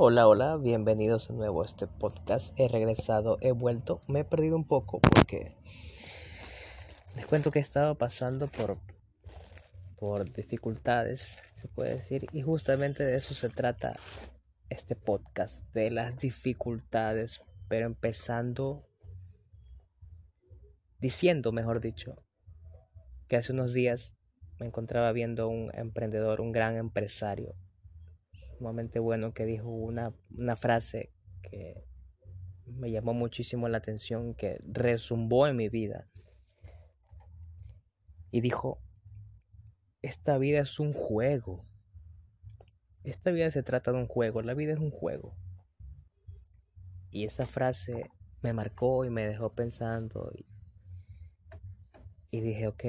Hola, hola, bienvenidos de nuevo a este podcast. He regresado, he vuelto, me he perdido un poco porque les cuento que he estado pasando por, por dificultades, se puede decir, y justamente de eso se trata este podcast, de las dificultades, pero empezando diciendo, mejor dicho, que hace unos días me encontraba viendo un emprendedor, un gran empresario sumamente bueno que dijo una, una frase que me llamó muchísimo la atención, que resumbó en mi vida. Y dijo, esta vida es un juego. Esta vida se trata de un juego, la vida es un juego. Y esa frase me marcó y me dejó pensando y, y dije, ok,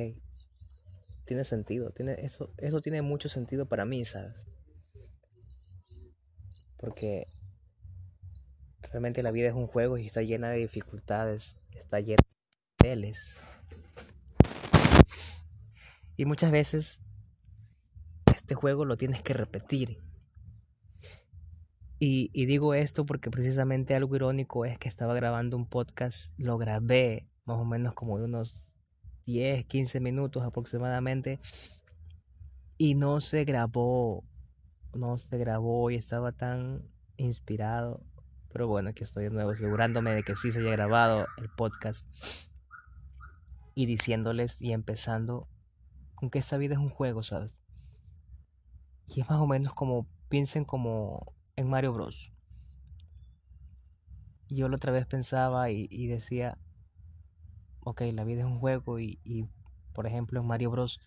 tiene sentido, tiene, eso, eso tiene mucho sentido para mí, ¿sabes? Porque realmente la vida es un juego y está llena de dificultades, está llena de niveles. Y muchas veces este juego lo tienes que repetir. Y, digo esto porque precisamente algo irónico es que estaba grabando un podcast, lo grabé más o menos como de unos 10, 15 minutos aproximadamente y no se grabó no se grabó y estaba tan inspirado. Pero bueno, aquí estoy de nuevo asegurándome de que sí se haya grabado el podcast. Y diciéndoles y empezando con que esta vida es un juego, ¿sabes? Y es más o menos como, piensen como en Mario Bros. Yo la otra vez pensaba y, decía, ok, la vida es un juego y, y, por ejemplo en Mario Bros.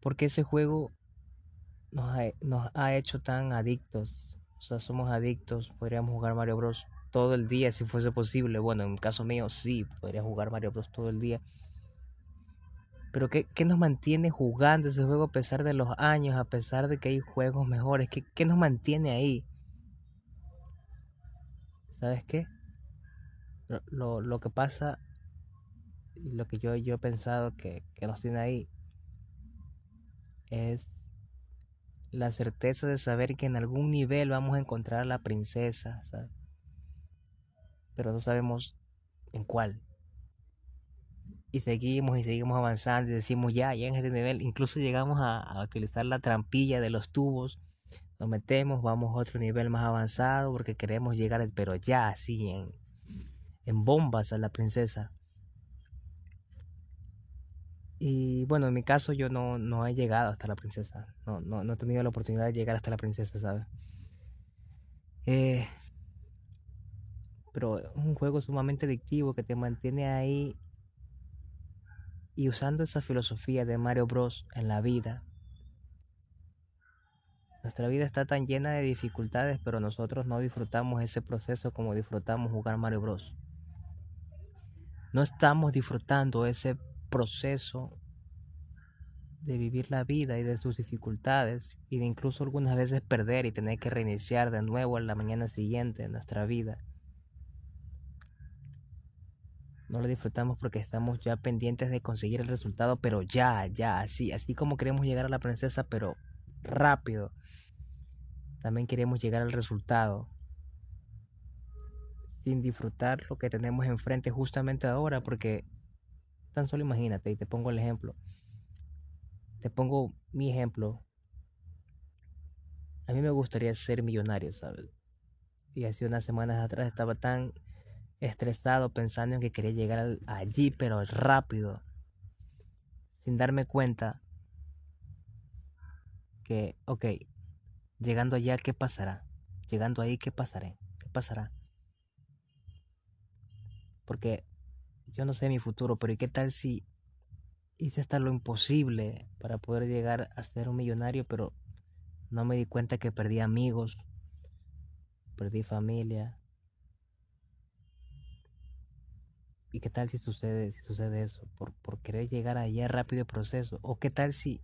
Porque ese juego nos ha, nos ha hecho tan adictos. O sea, somos adictos. Podríamos jugar Mario Bros. todo el día si fuese posible. Bueno, en caso mío sí, podría jugar Mario Bros. todo el día. Pero ¿qué, ¿qué, nos mantiene jugando ese juego a pesar de los años, a pesar de que hay juegos mejores? ¿Qué, qué nos mantiene ahí? ¿Sabes qué? Lo, lo, lo, que pasa y lo que yo, yo he pensado que, que nos tiene ahí es la certeza de saber que en algún nivel vamos a encontrar a la princesa, ¿sabes? pero no sabemos en cuál. Y seguimos y seguimos avanzando y decimos ya, ya en este nivel, incluso llegamos a, a utilizar la trampilla de los tubos, nos metemos, vamos a otro nivel más avanzado porque queremos llegar, pero ya así en, en bombas a la princesa. Y bueno, en mi caso yo no, no he llegado hasta la princesa. No, no, no he tenido la oportunidad de llegar hasta la princesa, ¿sabes? Eh, pero es un juego sumamente adictivo que te mantiene ahí y usando esa filosofía de Mario Bros en la vida. Nuestra vida está tan llena de dificultades, pero nosotros no disfrutamos ese proceso como disfrutamos jugar Mario Bros. No estamos disfrutando ese proceso de vivir la vida y de sus dificultades y de incluso algunas veces perder y tener que reiniciar de nuevo en la mañana siguiente en nuestra vida. No lo disfrutamos porque estamos ya pendientes de conseguir el resultado, pero ya, ya, así, así como queremos llegar a la princesa, pero rápido. También queremos llegar al resultado sin disfrutar lo que tenemos enfrente justamente ahora, porque Tan solo imagínate, y te pongo el ejemplo. Te pongo mi ejemplo. A mí me gustaría ser millonario, ¿sabes? Y hace unas semanas atrás estaba tan estresado pensando en que quería llegar allí, pero rápido. Sin darme cuenta que, ok, llegando allá, ¿qué pasará? Llegando ahí, ¿qué pasará? ¿Qué pasará? Porque yo no sé mi futuro, pero ¿y qué tal si hice hasta lo imposible para poder llegar a ser un millonario, pero no me di cuenta que perdí amigos, perdí familia? ¿Y qué tal si sucede, si sucede eso? Por, por querer llegar allá rápido el proceso. ¿O qué tal si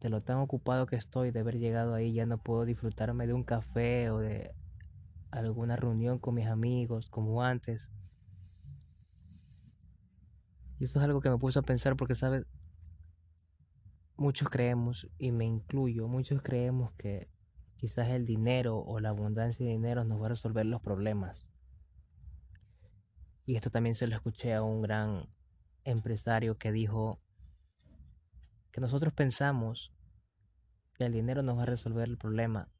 de lo tan ocupado que estoy de haber llegado ahí ya no puedo disfrutarme de un café o de alguna reunión con mis amigos como antes? Y esto es algo que me puso a pensar porque, ¿sabes? Muchos creemos, y me incluyo, muchos creemos que quizás el dinero o la abundancia de dinero nos va a resolver los problemas. Y esto también se lo escuché a un gran empresario que dijo que nosotros pensamos que el dinero nos va a resolver el problema,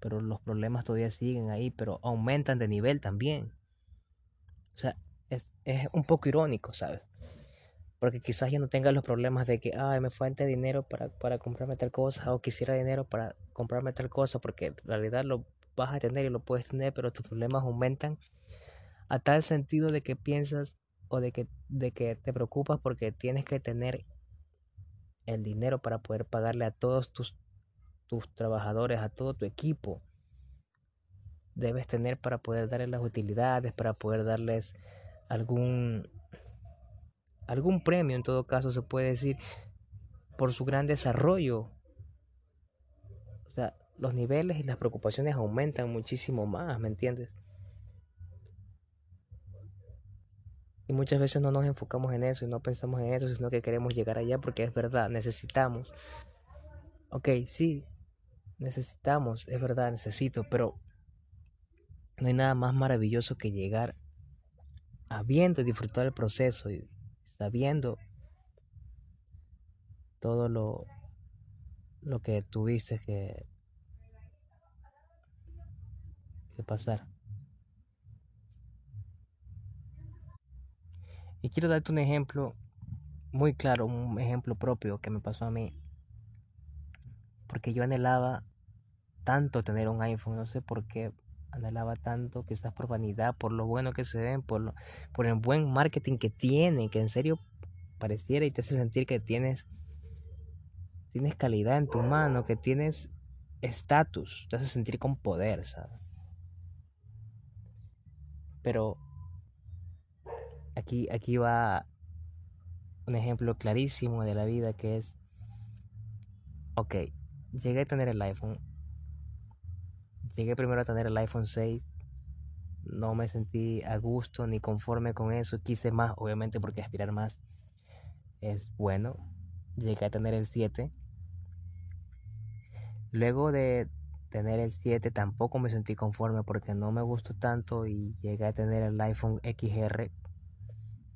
pero los problemas todavía siguen ahí, pero aumentan de nivel también. O sea, es, un poco irónico, ¿sabes? Porque quizás ya no tengas los problemas de que, ay, me falta dinero para, para comprarme tal cosa, o quisiera dinero para comprarme tal cosa, porque en realidad lo vas a tener y lo puedes tener, pero tus problemas aumentan a tal sentido de que piensas o de que, de que te preocupas porque tienes que tener el dinero para poder pagarle a todos tus, tus trabajadores, a todo tu equipo. Debes tener para poder darles las utilidades, para poder darles algún algún premio en todo caso se puede decir por su gran desarrollo. O sea, los niveles y las preocupaciones aumentan muchísimo más, ¿me entiendes? Y muchas veces no nos enfocamos en eso y no pensamos en eso, sino que queremos llegar allá porque es verdad, necesitamos. Ok, sí, necesitamos, es verdad, necesito, pero no hay nada más maravilloso que llegar habiendo disfrutar el proceso y sabiendo todo lo, lo que tuviste que, que pasar. Y quiero darte un ejemplo muy claro, un ejemplo propio que me pasó a mí. Porque yo anhelaba tanto tener un iPhone, no sé por qué anhelaba tanto, quizás por vanidad, por lo bueno que se ven, por, lo, por el buen marketing que tiene, que en serio pareciera y te hace sentir que tienes, tienes calidad en tu mano, que tienes estatus, te hace sentir con poder, ¿sabes? Pero Aquí, aquí va un ejemplo clarísimo de la vida que es, ok, llegué a tener el iPhone, llegué primero a tener el iPhone 6, no me sentí a gusto ni conforme con eso, quise más, obviamente porque aspirar más es bueno, llegué a tener el 7, luego de tener el 7 tampoco me sentí conforme porque no me gustó tanto y llegué a tener el iPhone XR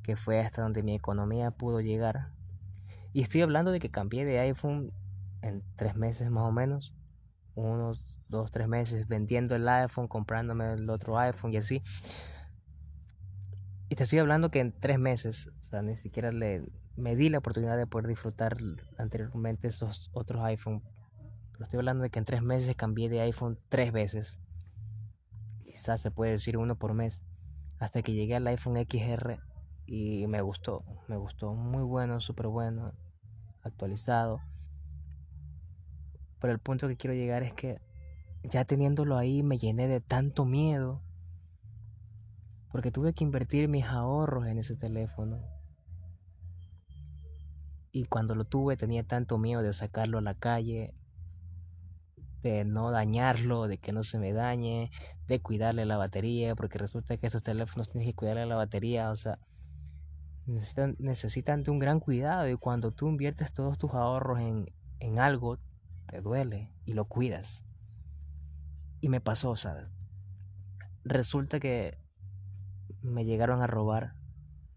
que fue hasta donde mi economía pudo llegar. Y estoy hablando de que cambié de iPhone en tres meses más o menos, unos dos, tres meses vendiendo el iPhone, comprándome el otro iPhone y así. Y te estoy hablando que en tres meses, o sea, ni siquiera le, me di la oportunidad de poder disfrutar anteriormente esos otros iPhone. Pero estoy hablando de que en tres meses cambié de iPhone tres veces. Quizás se puede decir uno por mes. Hasta que llegué al iPhone XR y me gustó, me gustó, muy bueno, súper bueno, actualizado. Pero el punto que quiero llegar es que ya teniéndolo ahí me llené de tanto miedo. Porque tuve que invertir mis ahorros en ese teléfono. Y cuando lo tuve tenía tanto miedo de sacarlo a la calle, de no dañarlo, de que no se me dañe, de cuidarle la batería, porque resulta que estos teléfonos tienes que cuidarle la batería, o sea, necesitan, de un gran cuidado y cuando tú inviertes todos tus ahorros en, en algo, te duele y lo cuidas. Y me pasó, ¿sabes? Resulta que me llegaron a robar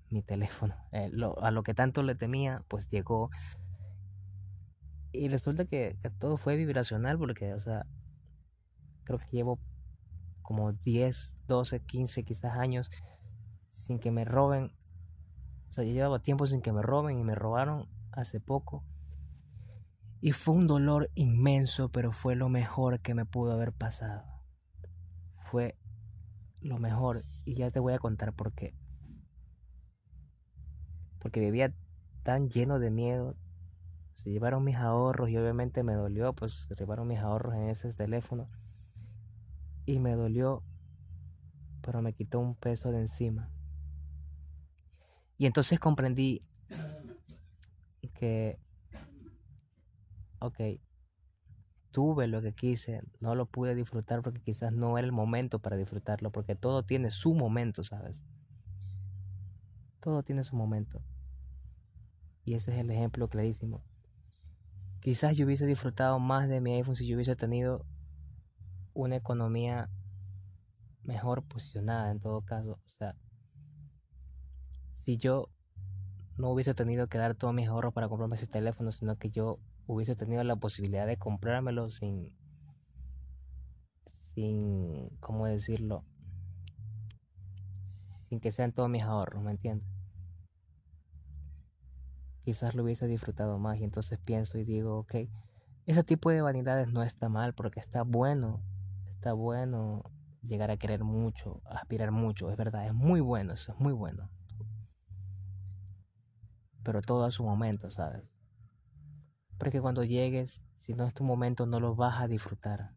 mi teléfono. Eh, a lo que tanto le temía, pues llegó. Y resulta que, que, todo fue vibracional porque, o sea, creo que llevo como 10, 12, 15 quizás años sin que me roben o sea, yo llevaba tiempo sin que me roben y me robaron hace poco. Y fue un dolor inmenso, pero fue lo mejor que me pudo haber pasado. Fue lo mejor. Y ya te voy a contar por qué. Porque vivía tan lleno de miedo. Se llevaron mis ahorros y obviamente me dolió, pues se llevaron mis ahorros en ese teléfono. Y me dolió, pero me quitó un peso de encima. Y entonces comprendí que, ok, tuve lo que quise, no lo pude disfrutar porque quizás no era el momento para disfrutarlo, porque todo tiene su momento, ¿sabes? Todo tiene su momento. Y ese es el ejemplo clarísimo. Quizás yo hubiese disfrutado más de mi iPhone si yo hubiese tenido una economía mejor posicionada en todo caso. O sea, si yo no hubiese tenido que dar todos mis ahorros para comprarme ese teléfono, sino que yo hubiese tenido la posibilidad de comprármelo sin, sin, ¿cómo decirlo? Sin que sean todos mis ahorros, ¿me entiendes? Quizás lo hubiese disfrutado más y entonces pienso y digo, ok, ese tipo de vanidades no está mal porque está bueno, está bueno llegar a querer mucho, aspirar mucho, es verdad, es muy bueno, eso es muy bueno. Pero todo a su momento, ¿sabes? Porque cuando llegues, si no es tu momento, no lo vas a disfrutar.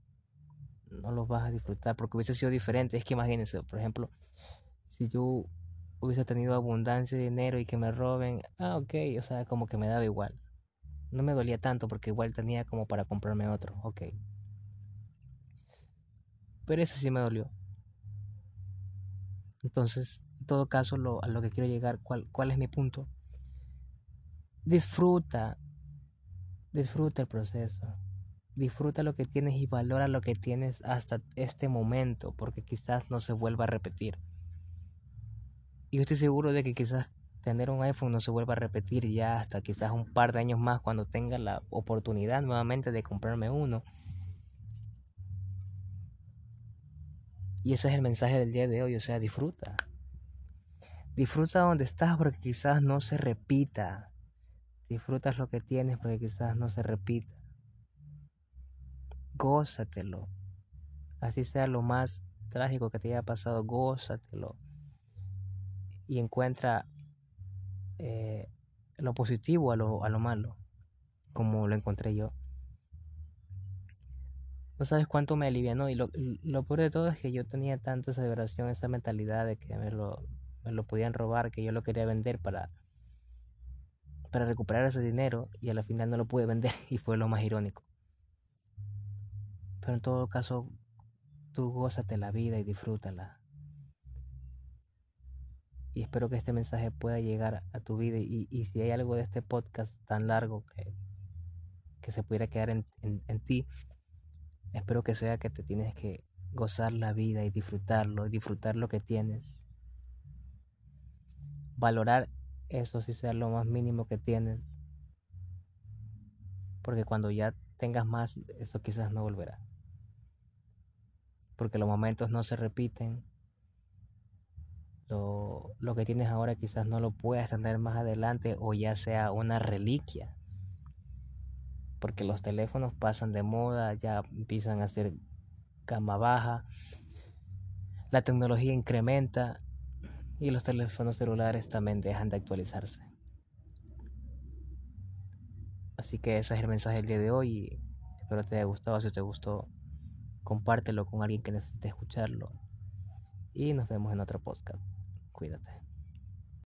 No lo vas a disfrutar porque hubiese sido diferente. Es que imagínense, por ejemplo, si yo hubiese tenido abundancia de dinero y que me roben, ah, ok, o sea, como que me daba igual. No me dolía tanto porque igual tenía como para comprarme otro, ok. Pero eso sí me dolió. Entonces, en todo caso, lo, a lo que quiero llegar, ¿cuál, ¿cuál es mi punto? Disfruta, disfruta el proceso. Disfruta lo que tienes y valora lo que tienes hasta este momento, porque quizás no se vuelva a repetir. Y yo estoy seguro de que quizás tener un iPhone no se vuelva a repetir ya hasta quizás un par de años más cuando tenga la oportunidad nuevamente de comprarme uno. Y ese es el mensaje del día de hoy, o sea, disfruta. Disfruta donde estás porque quizás no se repita. Disfrutas lo que tienes porque quizás no se repita. Gózatelo. Así sea lo más trágico que te haya pasado, gózatelo. Y encuentra eh, lo positivo a lo, a lo malo, como lo encontré yo. No sabes cuánto me alivianó y lo, lo peor de todo es que yo tenía tanto esa vibración, esa mentalidad de que me lo, me lo podían robar, que yo lo quería vender para, para recuperar ese dinero y a la final no lo pude vender y fue lo más irónico. Pero en todo caso, tú gózate la vida y disfrútala y espero que este mensaje pueda llegar a tu vida y, y si hay algo de este podcast tan largo que, que se pudiera quedar en, en, en, ti, espero que sea que te tienes que gozar la vida y disfrutarlo, y disfrutar lo que tienes. Valorar eso si sea lo más mínimo que tienes. Porque cuando ya tengas más, eso quizás no volverá. Porque los momentos no se repiten lo, lo que tienes ahora quizás no lo puedas tener más adelante o ya sea una reliquia. Porque los teléfonos pasan de moda, ya empiezan a ser gama baja, la tecnología incrementa y los teléfonos celulares también dejan de actualizarse. Así que ese es el mensaje del día de hoy. Espero te haya gustado. Si te gustó, compártelo con alguien que necesite escucharlo. Y nos vemos en otro podcast. Cuídate.